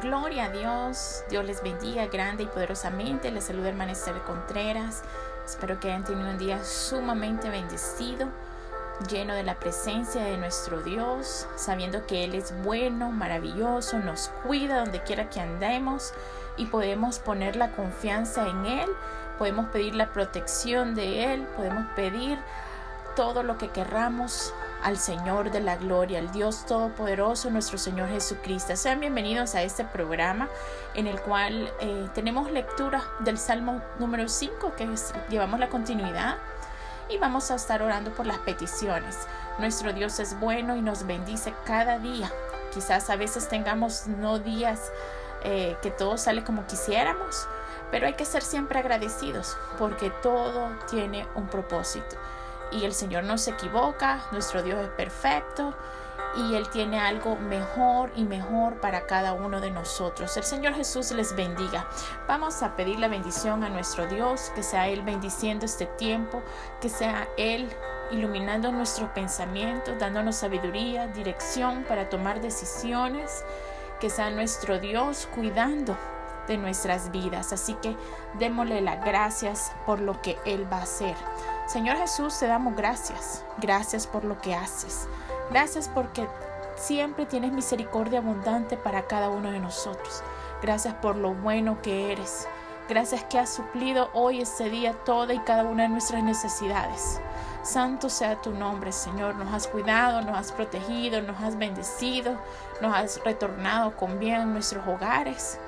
Gloria a Dios, Dios les bendiga grande y poderosamente. Les saluda hermana Esther Contreras. Espero que hayan tenido un día sumamente bendecido, lleno de la presencia de nuestro Dios, sabiendo que Él es bueno, maravilloso, nos cuida donde quiera que andemos y podemos poner la confianza en Él, podemos pedir la protección de Él, podemos pedir todo lo que querramos al Señor de la gloria, al Dios Todopoderoso, nuestro Señor Jesucristo. Sean bienvenidos a este programa en el cual eh, tenemos lectura del Salmo número 5, que llevamos la continuidad, y vamos a estar orando por las peticiones. Nuestro Dios es bueno y nos bendice cada día. Quizás a veces tengamos no días eh, que todo sale como quisiéramos, pero hay que ser siempre agradecidos porque todo tiene un propósito y el Señor no se equivoca, nuestro Dios es perfecto y Él tiene algo mejor y mejor para cada uno de nosotros. El Señor Jesús les bendiga. Vamos a pedir la bendición a nuestro Dios, que sea Él bendiciendo este tiempo, que sea Él iluminando nuestros pensamientos, dándonos sabiduría, dirección para tomar decisiones, que sea nuestro Dios cuidando de nuestras vidas. Así que démosle las gracias por lo que Él va a hacer. Señor Jesús, te damos gracias. Gracias por lo que haces. Gracias porque siempre tienes misericordia abundante para cada uno de nosotros. Gracias por lo bueno que eres. Gracias que has suplido hoy, este día, toda y cada una de nuestras necesidades. Santo sea tu nombre, Señor. Nos has cuidado, nos has protegido, nos has bendecido, nos has retornado con bien en nuestros hogares.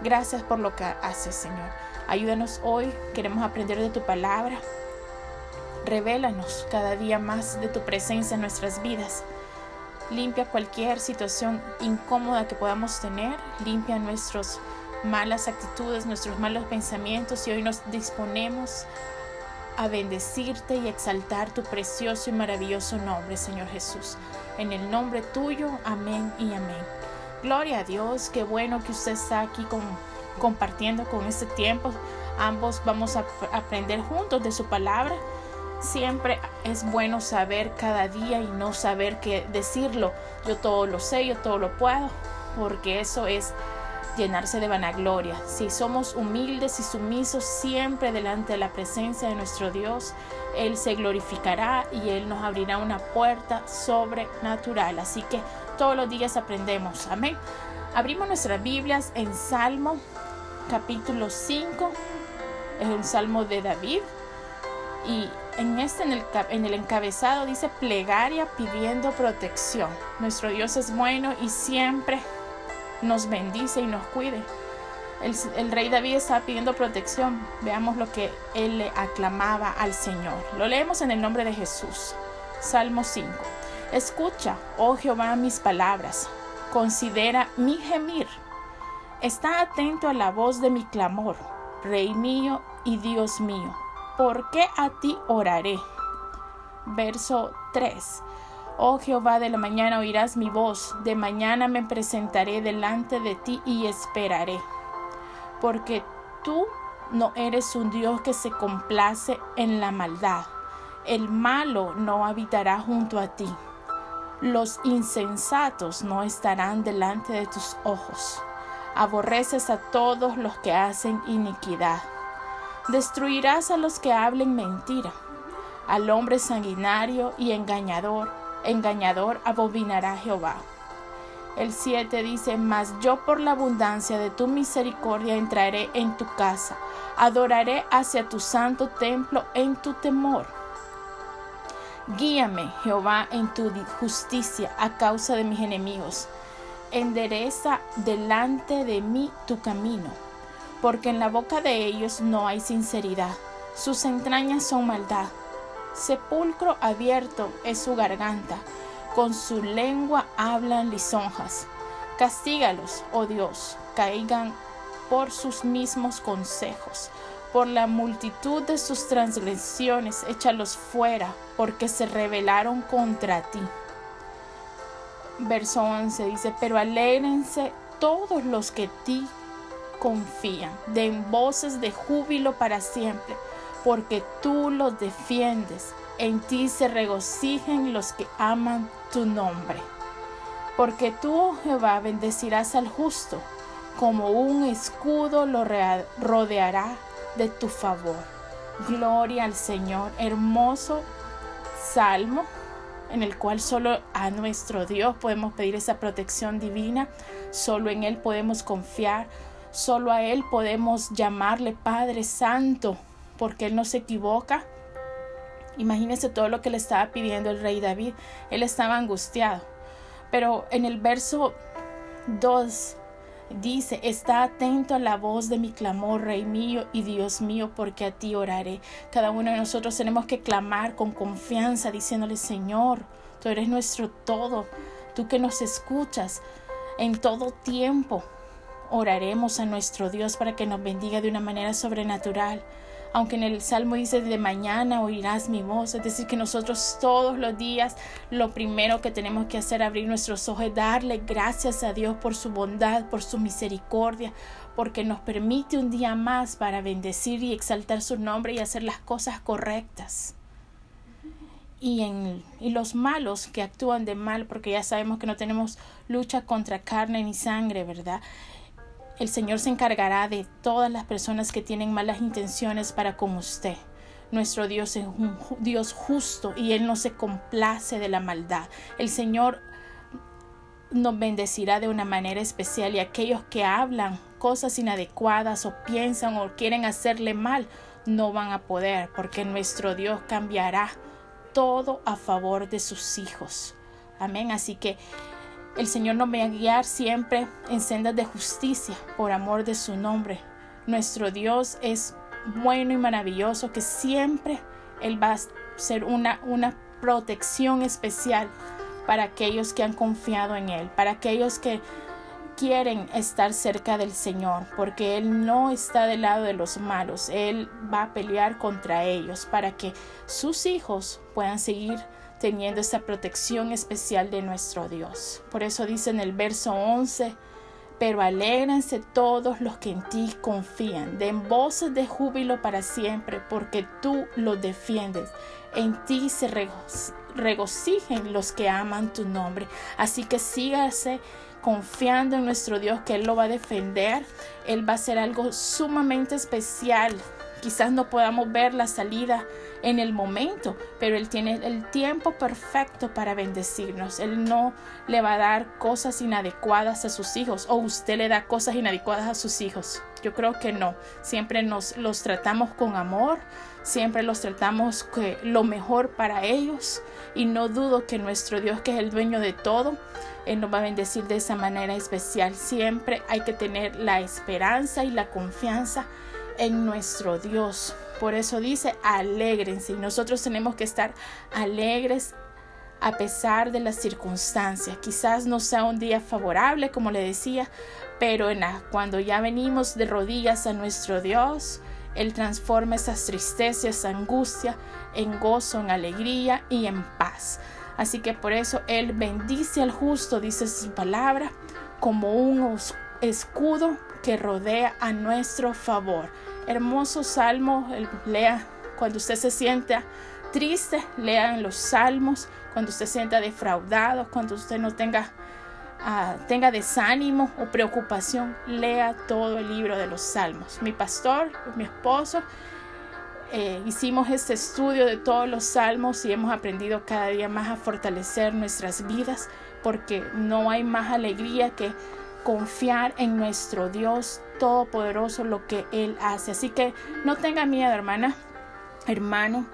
Gracias por lo que haces, Señor. Ayúdanos hoy. Queremos aprender de tu palabra. Revélanos cada día más de tu presencia en nuestras vidas. Limpia cualquier situación incómoda que podamos tener. Limpia nuestras malas actitudes, nuestros malos pensamientos y hoy nos disponemos a bendecirte y exaltar tu precioso y maravilloso nombre, Señor Jesús. En el nombre tuyo, amén y amén. Gloria a Dios, qué bueno que usted está aquí con, compartiendo con este tiempo. Ambos vamos a aprender juntos de su palabra Siempre es bueno saber cada día y no saber qué decirlo. Yo todo lo sé, yo todo lo puedo, porque eso es llenarse de vanagloria. Si somos humildes y sumisos siempre delante de la presencia de nuestro Dios, Él se glorificará y Él nos abrirá una puerta sobrenatural. Así que todos los días aprendemos. Amén. Abrimos nuestras Biblias en Salmo capítulo 5. Es un salmo de David. Y en este, en el, en el encabezado dice plegaria pidiendo protección. Nuestro Dios es bueno y siempre nos bendice y nos cuide. El, el, rey David estaba pidiendo protección. Veamos lo que él le aclamaba al Señor. Lo leemos en el nombre de Jesús. Salmo 5. Escucha, oh Jehová, mis palabras. Considera mi gemir. Está atento a la voz de mi clamor, Rey mío y Dios mío. ¿Por qué a ti oraré? Verso 3. Oh Jehová, de la mañana oirás mi voz, de mañana me presentaré delante de ti y esperaré. Porque tú no eres un Dios que se complace en la maldad. El malo no habitará junto a ti. Los insensatos no estarán delante de tus ojos. Aborreces a todos los que hacen iniquidad. Destruirás a los que hablen mentira. Al hombre sanguinario y engañador, engañador abominará Jehová. El 7 dice, Mas yo por la abundancia de tu misericordia entraré en tu casa, adoraré hacia tu santo templo en tu temor. Guíame, Jehová, en tu justicia a causa de mis enemigos. Endereza delante de mí tu camino porque en la boca de ellos no hay sinceridad, sus entrañas son maldad. Sepulcro abierto es su garganta, con su lengua hablan lisonjas. Castígalos, oh Dios, caigan por sus mismos consejos. Por la multitud de sus transgresiones, échalos fuera, porque se rebelaron contra ti. Verso 11 dice, pero alégrense todos los que ti confían, den voces de júbilo para siempre, porque tú los defiendes. En ti se regocijen los que aman tu nombre. Porque tú, oh Jehová, bendecirás al justo, como un escudo lo rodeará de tu favor. Gloria al Señor. Hermoso salmo en el cual solo a nuestro Dios podemos pedir esa protección divina, solo en Él podemos confiar, solo a Él podemos llamarle Padre Santo, porque Él no se equivoca. Imagínense todo lo que le estaba pidiendo el rey David, Él estaba angustiado. Pero en el verso 2 Dice, está atento a la voz de mi clamor, Rey mío y Dios mío, porque a ti oraré. Cada uno de nosotros tenemos que clamar con confianza, diciéndole, Señor, tú eres nuestro todo, tú que nos escuchas en todo tiempo. Oraremos a nuestro Dios para que nos bendiga de una manera sobrenatural aunque en el Salmo dice de mañana oirás mi voz, es decir, que nosotros todos los días lo primero que tenemos que hacer es abrir nuestros ojos, es darle gracias a Dios por su bondad, por su misericordia, porque nos permite un día más para bendecir y exaltar su nombre y hacer las cosas correctas. Y, en, y los malos que actúan de mal, porque ya sabemos que no tenemos lucha contra carne ni sangre, ¿verdad? El Señor se encargará de todas las personas que tienen malas intenciones para con usted. Nuestro Dios es un Dios justo y Él no se complace de la maldad. El Señor nos bendecirá de una manera especial y aquellos que hablan cosas inadecuadas o piensan o quieren hacerle mal no van a poder porque nuestro Dios cambiará todo a favor de sus hijos. Amén. Así que el Señor nos va a guiar siempre en sendas de justicia por amor de su nombre. Nuestro Dios es bueno y maravilloso que siempre Él va a ser una, una protección especial para aquellos que han confiado en Él, para aquellos que quieren estar cerca del Señor, porque Él no está del lado de los malos, Él va a pelear contra ellos para que sus hijos puedan seguir teniendo esa protección especial de nuestro Dios. Por eso dice en el verso 11, pero alégrense todos los que en ti confían, den voces de júbilo para siempre, porque tú los defiendes. En ti se regocijen los que aman tu nombre. Así que sígase confiando en nuestro Dios que Él lo va a defender. Él va a hacer algo sumamente especial. Quizás no podamos ver la salida en el momento, pero Él tiene el tiempo perfecto para bendecirnos. Él no le va a dar cosas inadecuadas a sus hijos o usted le da cosas inadecuadas a sus hijos. Yo creo que no. Siempre nos los tratamos con amor, siempre los tratamos que lo mejor para ellos y no dudo que nuestro Dios, que es el dueño de todo, Él nos va a bendecir de esa manera especial. Siempre hay que tener la esperanza y la confianza en nuestro Dios. Por eso dice, alégrense. Y nosotros tenemos que estar alegres a pesar de las circunstancias. Quizás no sea un día favorable, como le decía, pero cuando ya venimos de rodillas a nuestro Dios, Él transforma esas tristezas, esa angustia en gozo, en alegría y en paz. Así que por eso Él bendice al justo, dice su palabra, como un escudo que rodea a nuestro favor hermoso salmo, lea cuando usted se sienta triste, lea en los salmos, cuando usted se sienta defraudado, cuando usted no tenga, ah, tenga desánimo o preocupación, lea todo el libro de los salmos. Mi pastor, mi esposo, eh, hicimos este estudio de todos los salmos y hemos aprendido cada día más a fortalecer nuestras vidas porque no hay más alegría que confiar en nuestro Dios Todopoderoso, lo que Él hace. Así que no tenga miedo, hermana, hermano.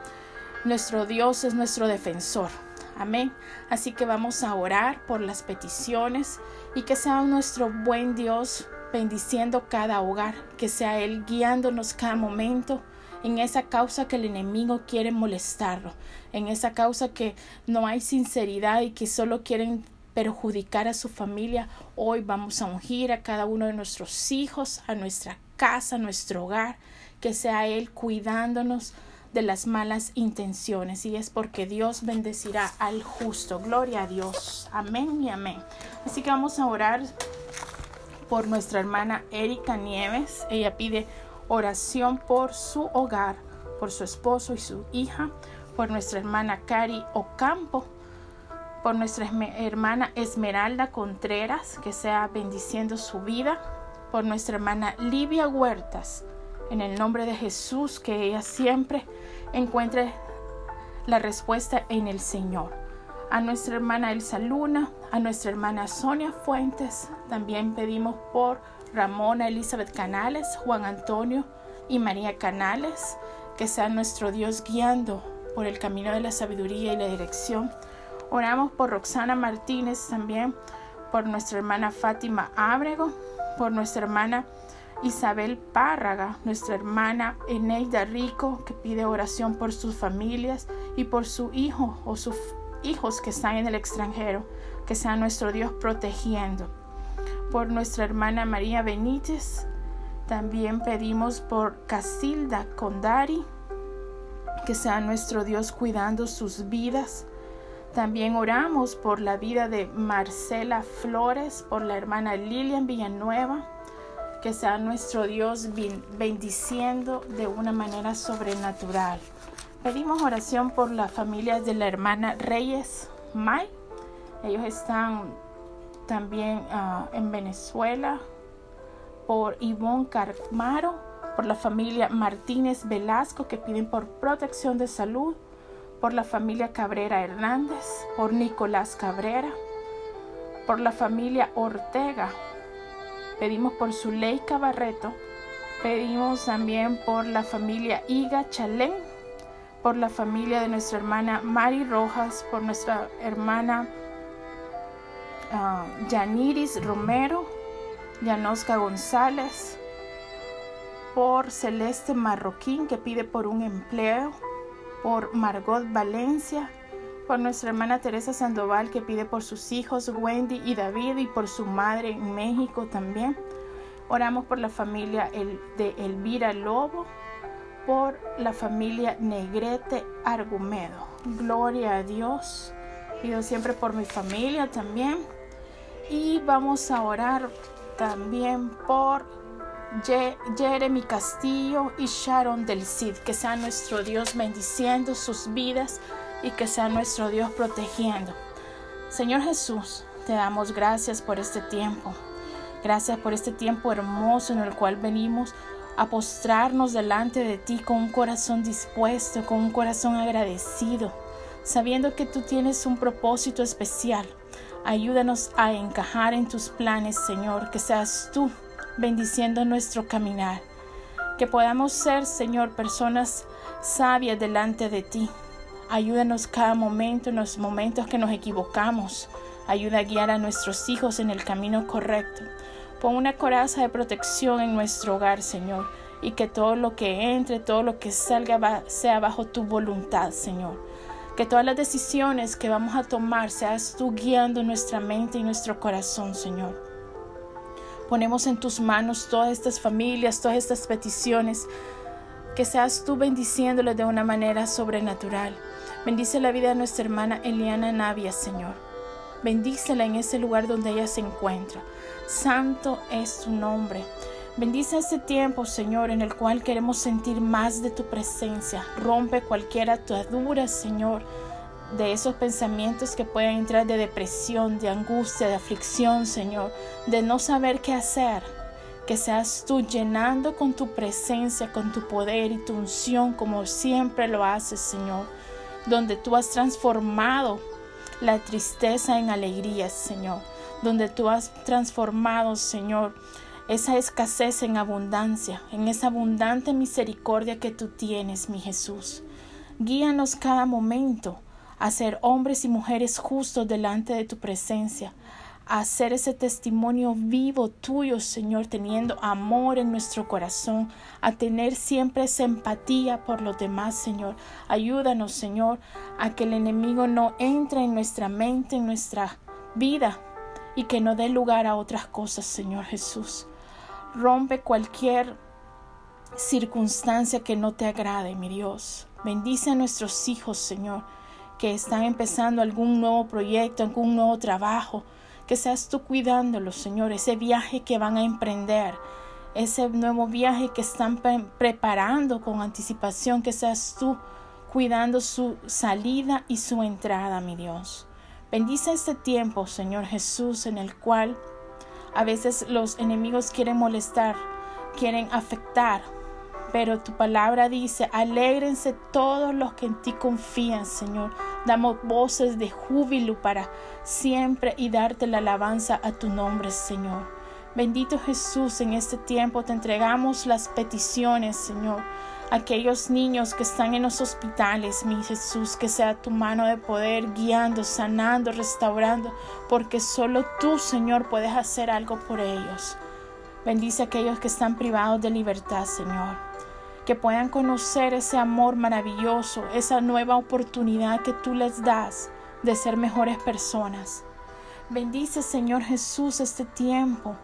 Nuestro Dios es nuestro defensor. Amén. Así que vamos a orar por las peticiones y que sea nuestro buen Dios bendiciendo cada hogar, que sea Él guiándonos cada momento en esa causa que el enemigo quiere molestarlo, en esa causa que no hay sinceridad y que solo quieren perjudicar a su familia, hoy vamos a ungir a cada uno de nuestros hijos, a nuestra casa, a nuestro hogar, que sea Él cuidándonos de las malas intenciones y es porque Dios bendecirá al justo. Gloria a Dios. Amén y amén. Así que vamos a orar por nuestra hermana Erika Nieves. Ella pide oración por su hogar, por su esposo y su hija, por nuestra hermana Cari Ocampo nuestra hermana Esmeralda Contreras, que sea bendiciendo su vida, por nuestra hermana Livia Huertas, en el nombre de Jesús, que ella siempre encuentre la respuesta en el Señor. A nuestra hermana Elsa Luna, a nuestra hermana Sonia Fuentes, también pedimos por Ramona Elizabeth Canales, Juan Antonio y María Canales, que sea nuestro Dios guiando por el camino de la sabiduría y la dirección. Oramos por Roxana Martínez también, por nuestra hermana Fátima Ábrego, por nuestra hermana Isabel Párraga, nuestra hermana Eneida Rico, que pide oración por sus familias y por su hijo o sus hijos que están en el extranjero, que sea nuestro Dios protegiendo. Por nuestra hermana María Benítez, también pedimos por Casilda Condari, que sea nuestro Dios cuidando sus vidas. También oramos por la vida de Marcela Flores, por la hermana Lilian Villanueva, que sea nuestro Dios bendiciendo de una manera sobrenatural. Pedimos oración por la familia de la hermana Reyes May. Ellos están también ah, en Venezuela. Por Ivonne Carmaro, por la familia Martínez Velasco que piden por protección de salud, por la familia Cabrera Hernández, por Nicolás Cabrera, por la familia Ortega Pedimos por Zuleika Barreto. Pedimos también por la familia Iga Chalén, por la familia de nuestra hermana Mari Rojas, por nuestra hermana uh, Yaniris Romero, Yanosca González, por Celeste Marroquín que pide por un empleo, por Margot Valencia, por nuestra hermana Teresa Sandoval que pide por sus hijos Wendy y David y por su madre en México también. Oramos por la familia de Elvira Lobo, por la familia Negrete Argumedo. Gloria a Dios. Pido siempre por mi familia también. Y vamos a orar también por Jeremy Castillo y Sharon del Cid. Que sea nuestro Dios bendiciendo sus vidas y que sea nuestro Dios protegiendo. Señor Jesús, te damos gracias por este tiempo. Gracias por este tiempo hermoso en el cual venimos a postrarnos delante de ti con un corazón dispuesto, con un corazón agradecido, sabiendo que tú tienes un propósito especial. Ayúdanos a encajar en tus planes, Señor, que seas tú bendiciendo nuestro caminar. Que podamos ser, Señor, personas sabias delante de ti, Ayúdanos cada momento, en los momentos que nos equivocamos. Ayuda a guiar a nuestros hijos en el camino correcto. Pon una coraza de protección en nuestro hogar, Señor, y que todo lo que entre, todo lo que salga sea bajo tu voluntad, Señor. Que todas las decisiones que vamos a tomar seas tú guiando nuestra mente y nuestro corazón, Señor. Ponemos en tus manos todas estas familias, todas estas peticiones, que seas tú bendiciéndoles de una manera sobrenatural. Bendice la vida de nuestra hermana Eliana Navia, Señor. Bendícela en ese lugar donde ella se encuentra. Santo es tu nombre. Bendice este tiempo, Señor, en el cual queremos sentir más de tu presencia. Rompe cualquier atadura, Señor, de esos pensamientos que puedan entrar de depresión, de angustia, de aflicción, Señor, de no saber qué hacer. Que seas tú llenando con tu presencia, con tu poder y tu unción, como siempre lo haces, Señor donde tú has transformado la tristeza en alegría, Señor, donde tú has transformado, Señor, esa escasez en abundancia, en esa abundante misericordia que tú tienes, mi Jesús. Guíanos cada momento a ser hombres y mujeres justos delante de tu presencia, a hacer ese testimonio vivo tuyo, Señor, teniendo amor en nuestro corazón, a tener siempre esa empatía por los demás, Señor. Ayúdanos, Señor, a que el enemigo no entre en nuestra mente, en nuestra vida, y que no dé lugar a otras cosas, Señor Jesús. Rompe cualquier circunstancia que no te agrade, mi Dios. Bendice a nuestros hijos, Señor, que están empezando algún nuevo proyecto, algún nuevo trabajo que seas tú cuidándolos, Señor, ese viaje que van a emprender, ese nuevo viaje que están preparando con anticipación, que seas tú cuidando su salida y su entrada, mi Dios. Bendice este tiempo, Señor Jesús, en el cual A veces los enemigos quieren molestar, quieren afectar, pero tu palabra dice, alégrense todos los que en ti confían, Señor. Damos voces de júbilo para siempre y darte la alabanza a tu nombre, Señor. Bendito Jesús, en este tiempo te entregamos las peticiones, Señor. Aquellos niños que están en los hospitales, mi Jesús, que sea tu mano de poder guiando, sanando, restaurando, porque solo tú, Señor, puedes hacer algo por ellos. Bendice a aquellos que están privados de libertad, Señor que puedan conocer ese amor maravilloso, esa nueva oportunidad que tú les das de ser mejores personas. Bendice, Señor Jesús, este tiempo.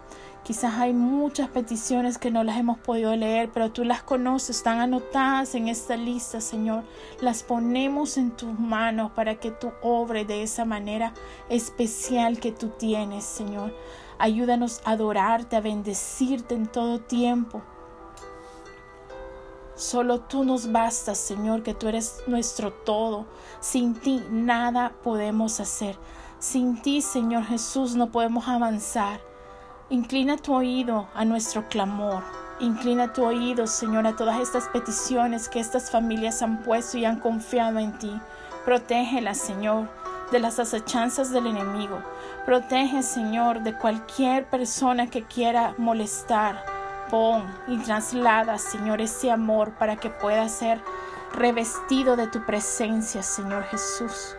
Quizás hay muchas peticiones que no las hemos podido leer, pero tú las conoces, están anotadas en esta lista, Señor. Las ponemos en tus manos para que tú obre de esa manera especial que tú tienes, Señor. Ayúdanos a adorarte, a bendecirte en todo tiempo. Solo tú nos bastas, Señor, que tú eres nuestro todo. Sin ti nada podemos hacer. Sin ti, Señor Jesús, no podemos avanzar. Inclina tu oído a nuestro clamor. Inclina tu oído, Señor, a todas estas peticiones que estas familias han puesto y han confiado en ti. Protégelas, Señor, de las acechanzas del enemigo. Protege, Señor, de cualquier persona que quiera molestar y traslada, Señor, ese amor para que pueda ser revestido de tu presencia, Señor Jesús.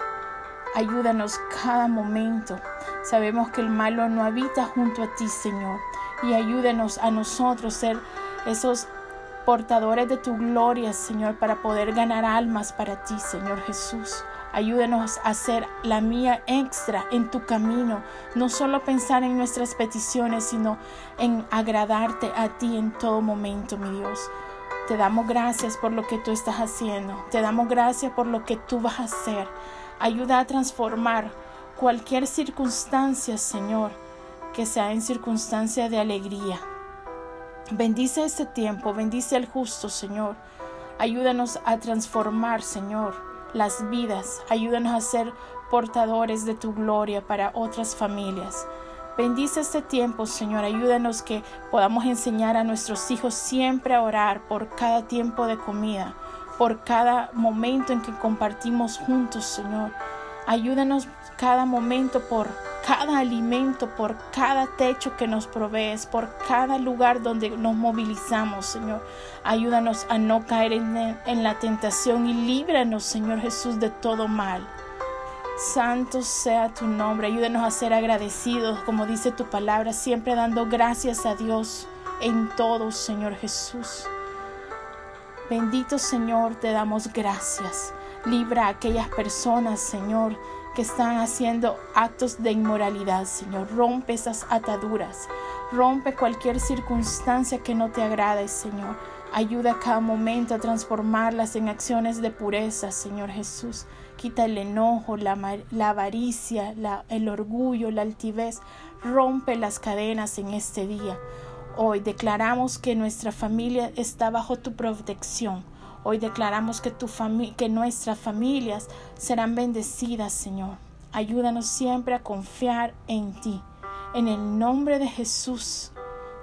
Ayúdanos cada momento. Sabemos que el malo no habita junto a ti, Señor. Y ayúdanos a nosotros ser esos portadores de tu gloria, Señor, para poder ganar almas para ti, Señor Jesús. Ayúdanos a hacer la mía extra en tu camino, no solo pensar en nuestras peticiones, sino en agradarte a ti en todo momento, mi Dios. Te damos gracias por lo que tú estás haciendo. Te damos gracias por lo que tú vas a hacer. Ayuda a transformar cualquier circunstancia, Señor, que sea en circunstancia de alegría. Bendice este tiempo, bendice al justo, Señor. Ayúdanos a transformar, Señor, las vidas. Ayúdanos a ser portadores de tu gloria para otras familias. Bendice este tiempo, Señor. Ayúdanos que podamos enseñar a nuestros hijos siempre a orar por cada tiempo de comida, por cada momento en que compartimos juntos, Señor. Ayúdanos cada momento por cada alimento, por cada techo que nos provees, por cada lugar donde nos movilizamos, Señor. Ayúdanos a no caer en, la tentación y líbranos, Señor Jesús, de todo mal. Santo sea tu nombre, ayúdanos a ser agradecidos, como dice tu palabra, siempre dando gracias a Dios en todo, Señor Jesús. Bendito Señor, te damos gracias. Libra a aquellas personas, Señor, que están haciendo actos de inmoralidad, Señor. Rompe esas ataduras. Rompe cualquier circunstancia que no te agrade, Señor. Ayuda a cada momento a transformarlas en acciones de pureza, Señor Jesús. Quita el enojo, la, avaricia, el orgullo, la altivez. Rompe las cadenas en este día. Hoy declaramos que nuestra familia está bajo tu protección Hoy declaramos que, tu que nuestras familias serán bendecidas, Señor. Ayúdanos siempre a confiar en ti. En el nombre de Jesús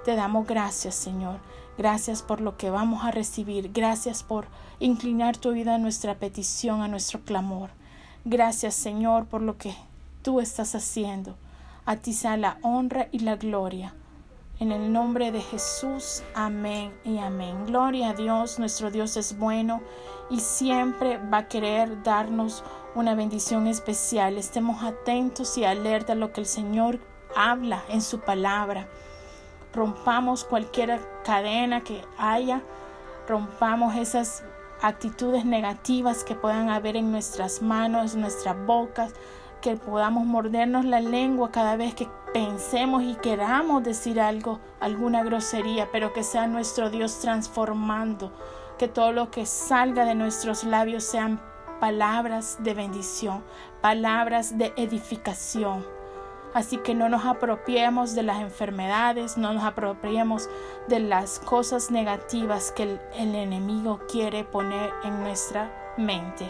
te damos gracias, Señor. Gracias por lo que vamos a recibir. Gracias por inclinar tu vida a nuestra petición, a nuestro clamor. Gracias, Señor, por lo que tú estás haciendo. A ti sea la honra y la gloria. En el nombre de Jesús, amén y amén. Gloria a Dios, nuestro Dios es bueno y siempre va a querer darnos una bendición especial. Estemos atentos y alerta a lo que el Señor habla en su palabra. Rompamos cualquier cadena que haya, rompamos esas actitudes negativas que puedan haber en nuestras manos, en nuestras bocas, que podamos mordernos la lengua cada vez que pensemos y queramos decir algo, alguna grosería, pero que sea nuestro Dios transformando, que todo lo que salga de nuestros labios sean palabras de bendición, palabras de edificación. Así que no nos apropiemos de las enfermedades, no nos apropiemos de las cosas negativas que el, el enemigo quiere poner en nuestra mente.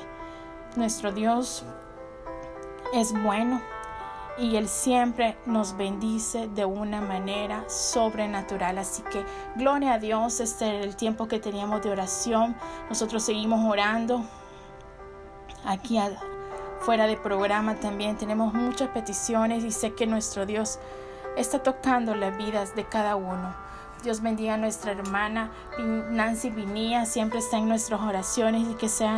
Nuestro Dios es bueno y Él siempre nos bendice de una manera sobrenatural. Así que gloria a Dios, este es el tiempo que teníamos de oración. Nosotros seguimos orando aquí fuera de programa también. Tenemos muchas peticiones y sé que nuestro Dios está tocando las vidas de cada uno. Dios bendiga a nuestra hermana Nancy Vinía, siempre está en nuestras oraciones y que sea